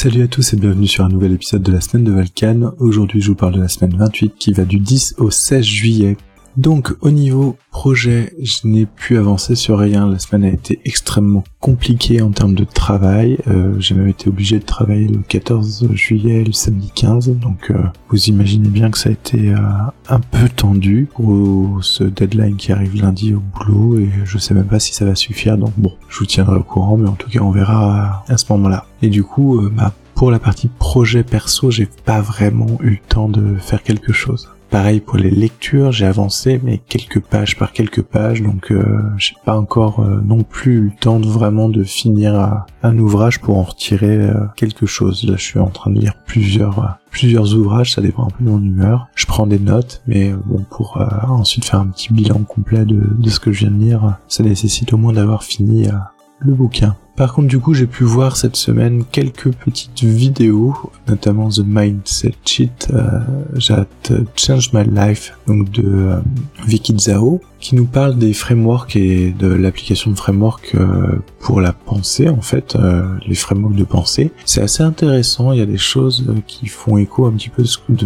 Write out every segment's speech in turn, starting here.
Salut à tous et bienvenue sur un nouvel épisode de la semaine de Valkan. Aujourd'hui je vous parle de la semaine 28 qui va du 10 au 16 juillet. Donc au niveau projet, je n'ai pu avancer sur rien. La semaine a été extrêmement compliquée en termes de travail. Euh, j'ai même été obligé de travailler le 14 juillet, le samedi 15. Donc euh, vous imaginez bien que ça a été euh, un peu tendu pour ce deadline qui arrive lundi au boulot et je sais même pas si ça va suffire. Donc bon, je vous tiendrai au courant, mais en tout cas on verra à ce moment-là. Et du coup, bah, pour la partie projet perso, j'ai pas vraiment eu le temps de faire quelque chose. Pareil pour les lectures, j'ai avancé mais quelques pages par quelques pages, donc euh, j'ai pas encore euh, non plus eu le temps de vraiment de finir un ouvrage pour en retirer euh, quelque chose. Là, je suis en train de lire plusieurs plusieurs ouvrages, ça dépend un peu de mon humeur. Je prends des notes, mais bon pour ensuite faire un petit bilan complet de, de, ce que je viens de lire, ça nécessite au moins d'avoir fini le bouquin. Par contre, du coup, j'ai pu voir cette semaine quelques petites vidéos, notamment The Mindset Cheat, euh, Change My Life, donc de euh, Vicky Zhao, qui nous parle des frameworks et de l'application de frameworks euh, pour la pensée, en fait, euh, les frameworks de pensée. C'est assez intéressant, il y a des choses qui font écho un petit peu de ce, qu'on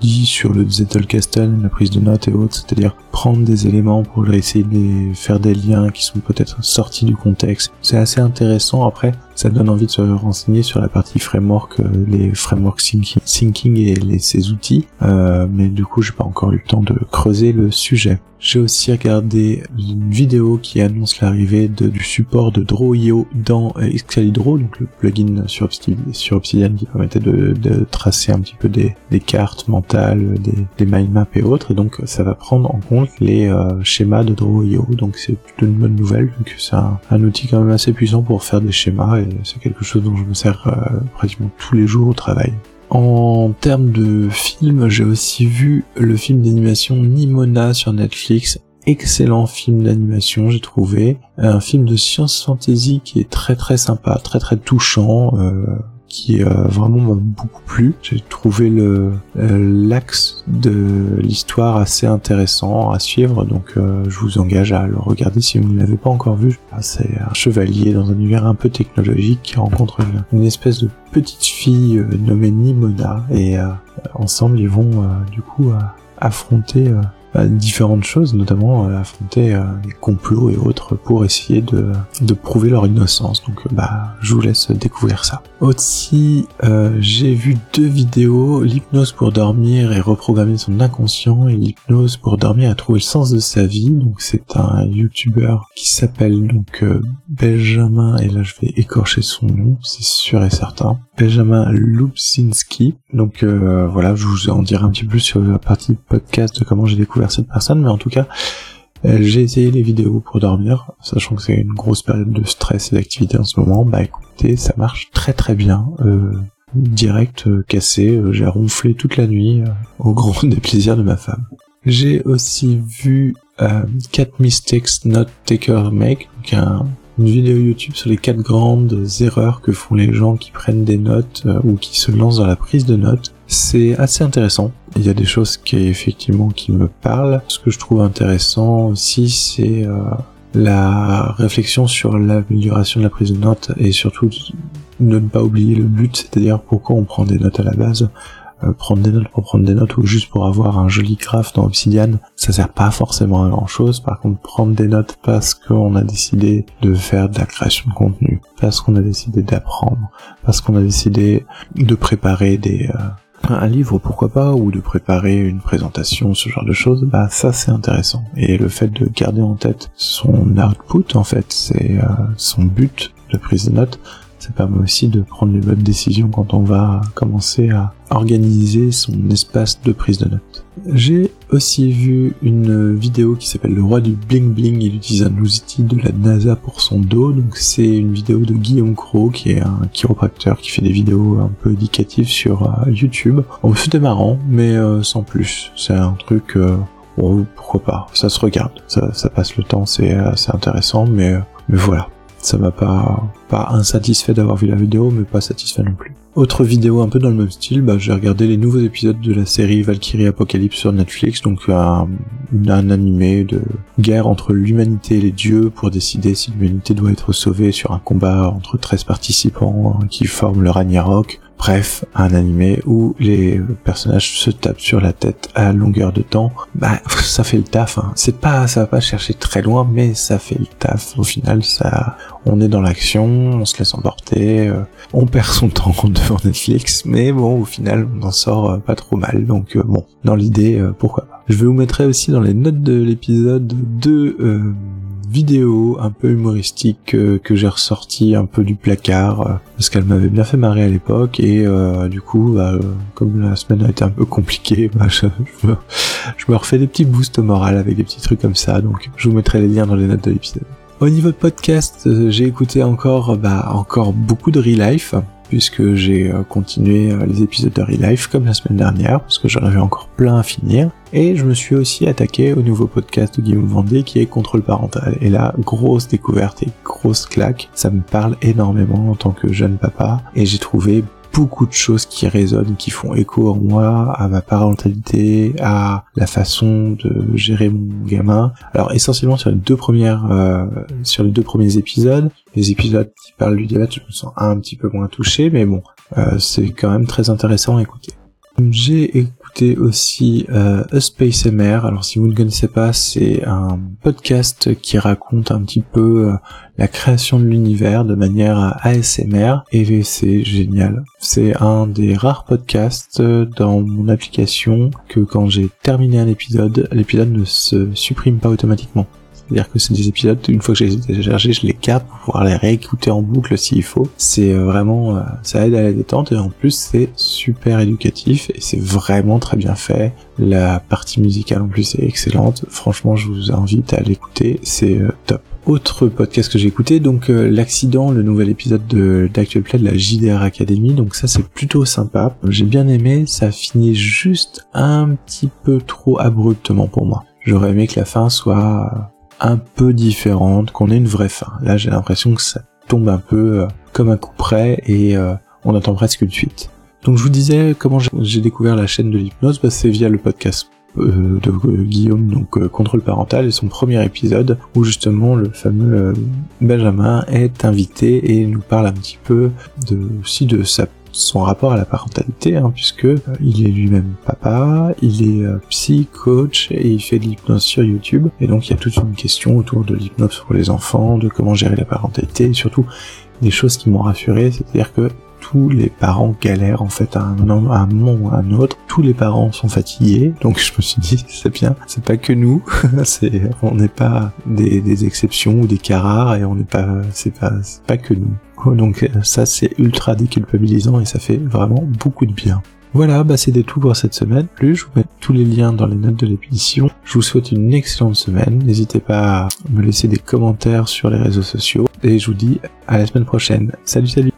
dit sur le Zettelkasten, la prise de notes et autres, c'est-à-dire prendre des éléments pour essayer de faire des liens qui sont peut-être sortis du contexte. C'est assez intéressant après, ça donne envie de se renseigner sur la partie framework, euh, les frameworks thinking, et les, ces outils, euh, mais du coup j'ai pas encore eu le temps de creuser le sujet. J'ai aussi regardé une vidéo qui annonce l'arrivée du support de Draw.io dans euh, Excalibur, donc le plugin sur, Obsidian, qui permettait de, tracer un petit peu des, cartes mentales, des, des mind maps et autres, et donc ça va prendre en compte les schémas de Draw.io, donc c'est plutôt une bonne nouvelle, donc c'est un, un, outil quand même assez puissant pour faire des schémas c'est quelque chose dont je me sers euh, pratiquement tous les jours au travail. En termes de film, j'ai aussi vu le film d'animation Nimona sur Netflix. Excellent film d'animation, j'ai trouvé. Un film de science fantasy qui est très très sympa, très très touchant. Euh, qui euh, vraiment m'a beaucoup plu. J'ai trouvé euh, l'axe de l'histoire assez intéressant à suivre, donc euh, je vous engage à le regarder si vous ne l'avez pas encore vu. Ah, c'est un chevalier dans un univers un peu technologique qui rencontre une, espèce de petite fille nommée Nimona et ensemble ils vont du coup affronter bah, différentes choses, notamment euh, affronter euh, des complots et autres pour essayer de, de prouver leur innocence. Donc euh, bah je vous laisse découvrir ça. Aussi j'ai vu deux vidéos, l'hypnose pour dormir et reprogrammer son inconscient et l'hypnose pour dormir et trouver le sens de sa vie. Donc c'est un youtubeur qui s'appelle donc Benjamin et là je vais écorcher son nom, c'est sûr et certain. Benjamin Lubzinski. Donc voilà, je vous en dirai un petit peu sur la partie podcast de comment j'ai découvert cette personne, mais en tout cas, euh, j'ai essayé les vidéos pour dormir, sachant que c'est une grosse période de stress et d'activité en ce moment. Bah écoutez, ça marche très très bien. Euh, direct euh, cassé, j'ai ronflé toute la nuit au grand déplaisir de ma femme. J'ai aussi vu 4 Mistakes Not Taker Make, donc une vidéo YouTube sur les quatre grandes erreurs que font les gens qui prennent des notes ou qui se lancent dans la prise de notes. C'est assez intéressant. Il y a des choses qui effectivement qui me parlent. Ce que je trouve intéressant aussi, c'est euh, la réflexion sur l'amélioration de la prise de notes et surtout de ne pas oublier le but, c'est-à-dire pourquoi on prend des notes à la base. Euh, prendre des notes pour prendre des notes ou juste pour avoir un joli graphe dans Obsidian, ça sert pas forcément à grand chose. Par contre, prendre des notes parce qu'on a décidé de faire de la création de contenu, parce qu'on a décidé d'apprendre, parce qu'on a décidé de préparer des, euh, un livre pourquoi pas ou de préparer une présentation ce genre de choses bah ça c'est intéressant et le fait de garder en tête son output en fait c'est euh, son but de prise de notes ça permet aussi de prendre les bonnes décisions quand on va commencer à organiser son espace de prise de notes. J'ai aussi vu une vidéo qui s'appelle Le roi du bling bling, il utilise un outil de la NASA pour son dos, donc c'est une vidéo de Guillaume Cro qui est un chiropracteur qui fait des vidéos un peu éducatives sur euh, YouTube. Oh, c'était marrant, mais euh, sans plus. C'est un truc, euh, bon, pourquoi pas, ça se regarde, ça, passe le temps, c'est assez intéressant, mais, mais voilà ça m'a pas pas insatisfait d'avoir vu la vidéo, mais pas satisfait non plus. Autre vidéo un peu dans le même style, bah, j'ai regardé les nouveaux épisodes de la série Valkyrie Apocalypse sur Netflix, donc un, un animé de guerre entre l'humanité et les dieux pour décider si l'humanité doit être sauvée sur un combat entre 13 participants qui forment le Ragnarok. Bref, un animé où les personnages se tapent sur la tête à longueur de temps, bah ça fait le taf. Hein. C'est pas, ça va pas chercher très loin, mais ça fait le taf. Au final, ça, on est dans l'action, on se laisse emporter, euh, on perd son temps devant Netflix, mais bon, au final, on en sort euh, pas trop mal. Donc euh, bon, dans l'idée, pourquoi pas. Je vous mettrai aussi dans les notes de l'épisode deux vidéo un peu humoristique euh, que j'ai ressorti un peu du placard euh, parce qu'elle m'avait bien fait marrer à l'époque et euh, du coup bah, comme la semaine a été un peu compliquée bah, je, me, refais des petits boosts moral avec des petits trucs comme ça donc je vous mettrai les liens dans les notes de l'épisode. Au niveau de podcast, j'ai écouté encore bah, encore beaucoup de Real Life puisque j'ai euh, continué euh, les épisodes de Real Life comme la semaine dernière, parce que j'en avais encore plein à finir. Et je me suis aussi attaqué au nouveau podcast de Guillaume Vendée qui est Contrôle parental. Et là, grosse découverte et grosse claque. Ça me parle énormément en tant que jeune papa. Et j'ai trouvé beaucoup de choses qui résonnent, qui font écho en moi, à ma parentalité, à la façon de gérer mon gamin. Alors essentiellement sur les deux premières, euh, sur les deux premiers épisodes, les épisodes qui parlent du diabète, je me sens un petit peu moins touché, mais bon, euh, c'est quand même très intéressant à écouter. Aussi euh, A Space MR. Alors si vous ne connaissez pas, c'est un podcast qui raconte un petit peu euh, la création de l'univers de manière ASMR et c'est génial. C'est un des rares podcasts euh, dans mon application que quand j'ai terminé un épisode, l'épisode ne se supprime pas automatiquement. C'est-à-dire que c'est des épisodes, une fois que j'ai téléchargé, je les capte pour pouvoir les réécouter en boucle s'il faut. C'est euh, vraiment, euh, ça aide à la détente et en plus c'est super éducatif et c'est vraiment très bien fait. La partie musicale en plus est excellente. Franchement, je vous invite à l'écouter, c'est euh, top autre podcast que j'ai écouté, donc l'accident, le nouvel épisode de d'actuel play de la JDR Academy, donc ça c'est plutôt sympa. J'ai bien aimé, ça finit juste un petit peu trop abruptement pour moi. J'aurais aimé que la fin soit un peu différente, qu'on ait une vraie fin. Là, j'ai l'impression que ça tombe un peu euh, comme un coup près et euh, on attend presque une suite. Donc je vous disais comment j'ai découvert la chaîne de l'hypnose, bah, c'est via le podcast euh, de Guillaume, donc Contrôle parental, et son premier épisode, où justement le fameux Benjamin est invité et nous parle un petit peu de, aussi de sa son rapport à la parentalité, hein, puisque euh, il est lui-même papa, il est euh, psy, coach et il fait de l'hypnose sur YouTube. Et donc il y a toute une question autour de l'hypnose pour les enfants, de comment gérer la parentalité, et surtout des choses qui m'ont rassuré, c'est-à-dire que tous les parents galèrent en fait à un, moment ou à un autre. Tous les parents sont fatigués, donc je me suis dit c'est bien, c'est pas que nous, on n'est pas des, des, exceptions ou des cas rares et on n'est pas c'est pas c'est pas que nous. Donc euh, ça c'est ultra déculpabilisant et ça fait vraiment beaucoup de bien. Voilà, bah c'était tout pour cette semaine. Plus, je vous mets tous les liens dans les notes de l'émission. Je vous souhaite une excellente semaine. N'hésitez pas à me laisser des commentaires sur les réseaux sociaux. Et je vous dis à la semaine prochaine. Salut salut